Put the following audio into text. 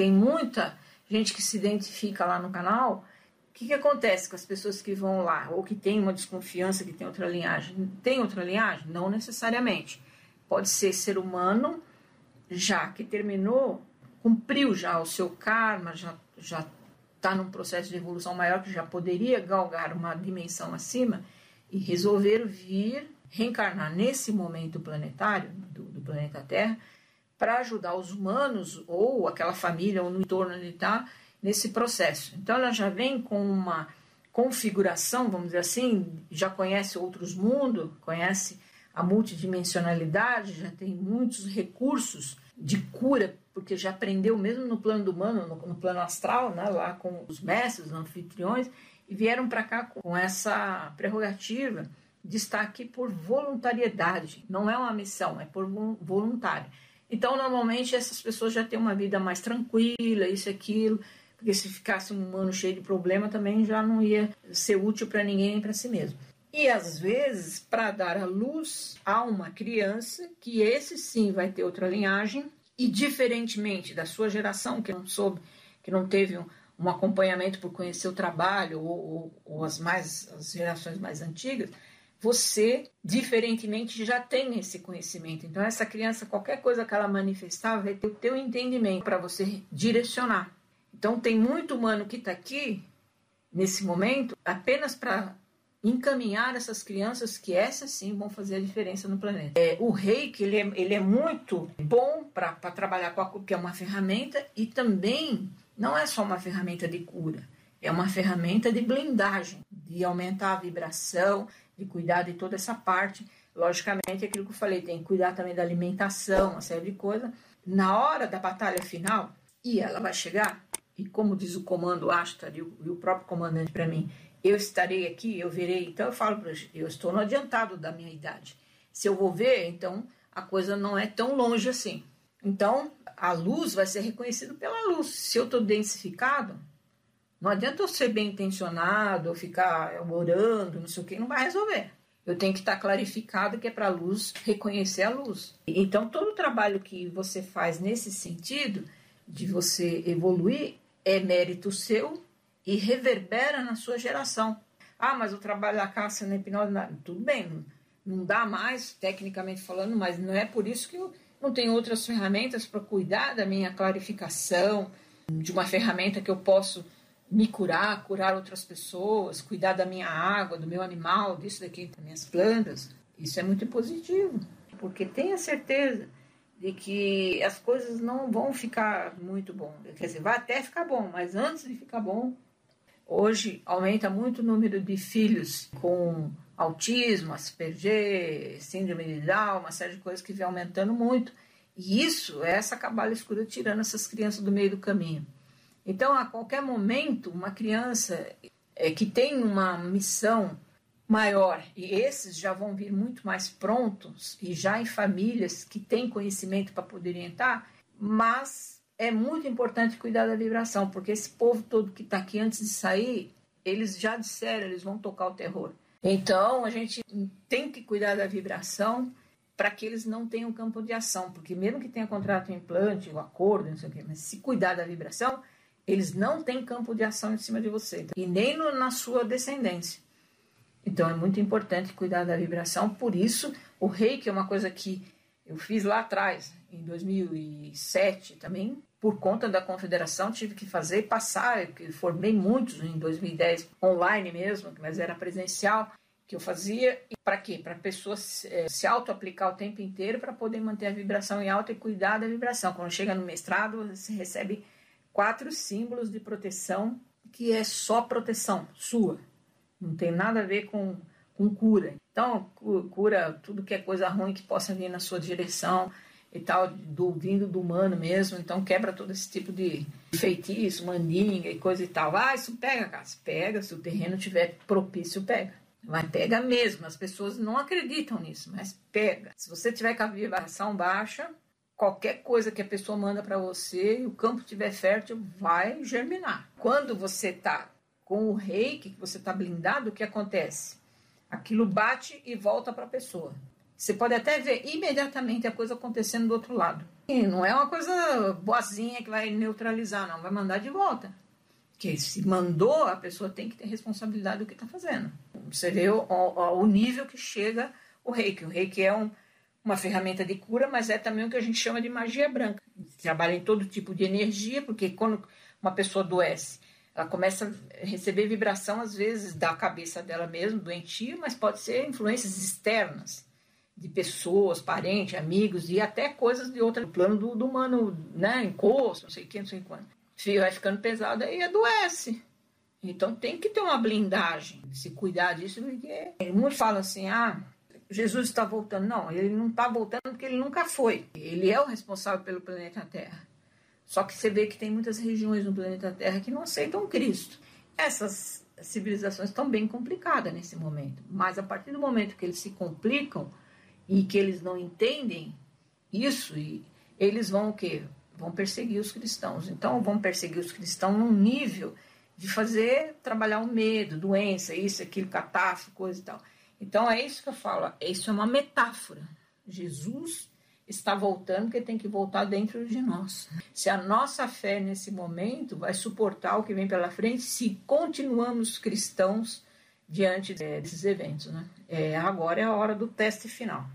tem muita gente que se identifica lá no canal. O que, que acontece com as pessoas que vão lá, ou que tem uma desconfiança que tem outra linhagem? Tem outra linhagem? Não necessariamente. Pode ser ser humano, já que terminou, cumpriu já o seu karma, já já está num processo de evolução maior, que já poderia galgar uma dimensão acima, e resolver vir reencarnar nesse momento planetário, do, do planeta Terra, para ajudar os humanos ou aquela família ou no entorno onde está nesse processo. Então ela já vem com uma configuração, vamos dizer assim, já conhece outros mundos, conhece a multidimensionalidade, já tem muitos recursos de cura, porque já aprendeu mesmo no plano do humano, no, no plano astral, né, lá com os mestres, os anfitriões, e vieram para cá com essa prerrogativa de estar aqui por voluntariedade. Não é uma missão, é por voluntário. Então, normalmente, essas pessoas já têm uma vida mais tranquila, isso e aquilo, porque se ficasse um humano cheio de problema, também já não ia ser útil para ninguém nem para si mesmo. E às vezes, para dar a luz a uma criança, que esse sim vai ter outra linhagem, e diferentemente da sua geração, que não soube, que não teve um, um acompanhamento por conhecer o trabalho, ou, ou, ou as, mais, as gerações mais antigas, você, diferentemente, já tem esse conhecimento. Então, essa criança, qualquer coisa que ela manifestar, vai ter o teu entendimento para você direcionar. Então, tem muito humano que está aqui, nesse momento, apenas para encaminhar essas crianças que essas sim vão fazer a diferença no planeta. É, o reiki ele é, ele é muito bom para trabalhar com a que é uma ferramenta e também não é só uma ferramenta de cura, é uma ferramenta de blindagem, de aumentar a vibração, de cuidar de toda essa parte. Logicamente, aquilo que eu falei, tem que cuidar também da alimentação, uma série de coisas. Na hora da batalha final, e ela vai chegar, e como diz o comando Ashtar o, e o próprio comandante para mim, eu estarei aqui, eu verei. Então eu falo para eu estou no adiantado da minha idade. Se eu vou ver, então a coisa não é tão longe assim. Então a luz vai ser reconhecida pela luz. Se eu estou densificado, não adianta eu ser bem intencionado, ficar orando, não sei o que, não vai resolver. Eu tenho que estar clarificado que é para a luz reconhecer a luz. Então todo o trabalho que você faz nesse sentido de você evoluir é mérito seu e reverbera na sua geração. Ah, mas o trabalho da caça na hipnose, tudo bem, não dá mais, tecnicamente falando, mas não é por isso que eu não tenho outras ferramentas para cuidar da minha clarificação, de uma ferramenta que eu posso me curar, curar outras pessoas, cuidar da minha água, do meu animal, disso daqui, das minhas plantas. Isso é muito positivo, porque tenha certeza de que as coisas não vão ficar muito bom. Quer dizer, vai até ficar bom, mas antes de ficar bom, Hoje aumenta muito o número de filhos com autismo, Asperger, síndrome de Down, uma série de coisas que vem aumentando muito. E isso é essa cabala escura tirando essas crianças do meio do caminho. Então, a qualquer momento, uma criança é, que tem uma missão maior, e esses já vão vir muito mais prontos e já em famílias que têm conhecimento para poder orientar, mas é muito importante cuidar da vibração, porque esse povo todo que está aqui antes de sair, eles já disseram, eles vão tocar o terror. Então a gente tem que cuidar da vibração para que eles não tenham campo de ação, porque mesmo que tenha contrato implante, o acordo, não sei o quê, mas se cuidar da vibração, eles não têm campo de ação em cima de você e nem no, na sua descendência. Então é muito importante cuidar da vibração, por isso o reiki é uma coisa que eu fiz lá atrás, em 2007 também, por conta da confederação, tive que fazer passar, que formei muitos em 2010, online mesmo, mas era presencial, que eu fazia. Para quê? Para a pessoa se, é, se auto-aplicar o tempo inteiro para poder manter a vibração em alta e cuidar da vibração. Quando chega no mestrado, você recebe quatro símbolos de proteção, que é só proteção sua. Não tem nada a ver com, com cura. Então, cura tudo que é coisa ruim que possa vir na sua direção e tal, do, vindo do humano mesmo, então quebra todo esse tipo de feitiço, mandinga e coisa e tal. Ah, isso pega, cara. Pega, se o terreno tiver propício, pega. Mas pega mesmo, as pessoas não acreditam nisso, mas pega. Se você tiver com a vibração baixa, qualquer coisa que a pessoa manda para você e o campo estiver fértil, vai germinar. Quando você tá com o reiki, que você tá blindado, o que acontece? Aquilo bate e volta para a pessoa. Você pode até ver imediatamente a coisa acontecendo do outro lado. E não é uma coisa boazinha que vai neutralizar, não, vai mandar de volta. Porque se mandou, a pessoa tem que ter responsabilidade do que está fazendo. Você vê o, o, o, nível que chega o reiki. O reiki é um, uma ferramenta de cura, mas é também o que a gente chama de magia branca. Trabalha em todo tipo de energia, porque quando uma pessoa adoece, ela começa a receber vibração, às vezes, da cabeça dela mesmo, doentia, mas pode ser influências externas de pessoas, parentes, amigos e até coisas de outro plano do, do humano, né? Encosto, não sei o que, não sei quando. Vai ficando pesado aí adoece. Então tem que ter uma blindagem, se cuidar disso, porque muitos falam assim: ah, Jesus está voltando. Não, ele não está voltando porque ele nunca foi. Ele é o responsável pelo planeta Terra. Só que você vê que tem muitas regiões no planeta Terra que não aceitam Cristo. Essas civilizações estão bem complicadas nesse momento. Mas a partir do momento que eles se complicam, e que eles não entendem isso, e eles vão o quê? Vão perseguir os cristãos. Então, vão perseguir os cristãos num nível de fazer trabalhar o medo, doença, isso, aquilo, catástrofe, coisa e tal. Então, é isso que eu falo. Isso é uma metáfora. Jesus está voltando, porque tem que voltar dentro de nós. Se a nossa fé nesse momento vai suportar o que vem pela frente, se continuamos cristãos diante desses eventos. Né? É, agora é a hora do teste final.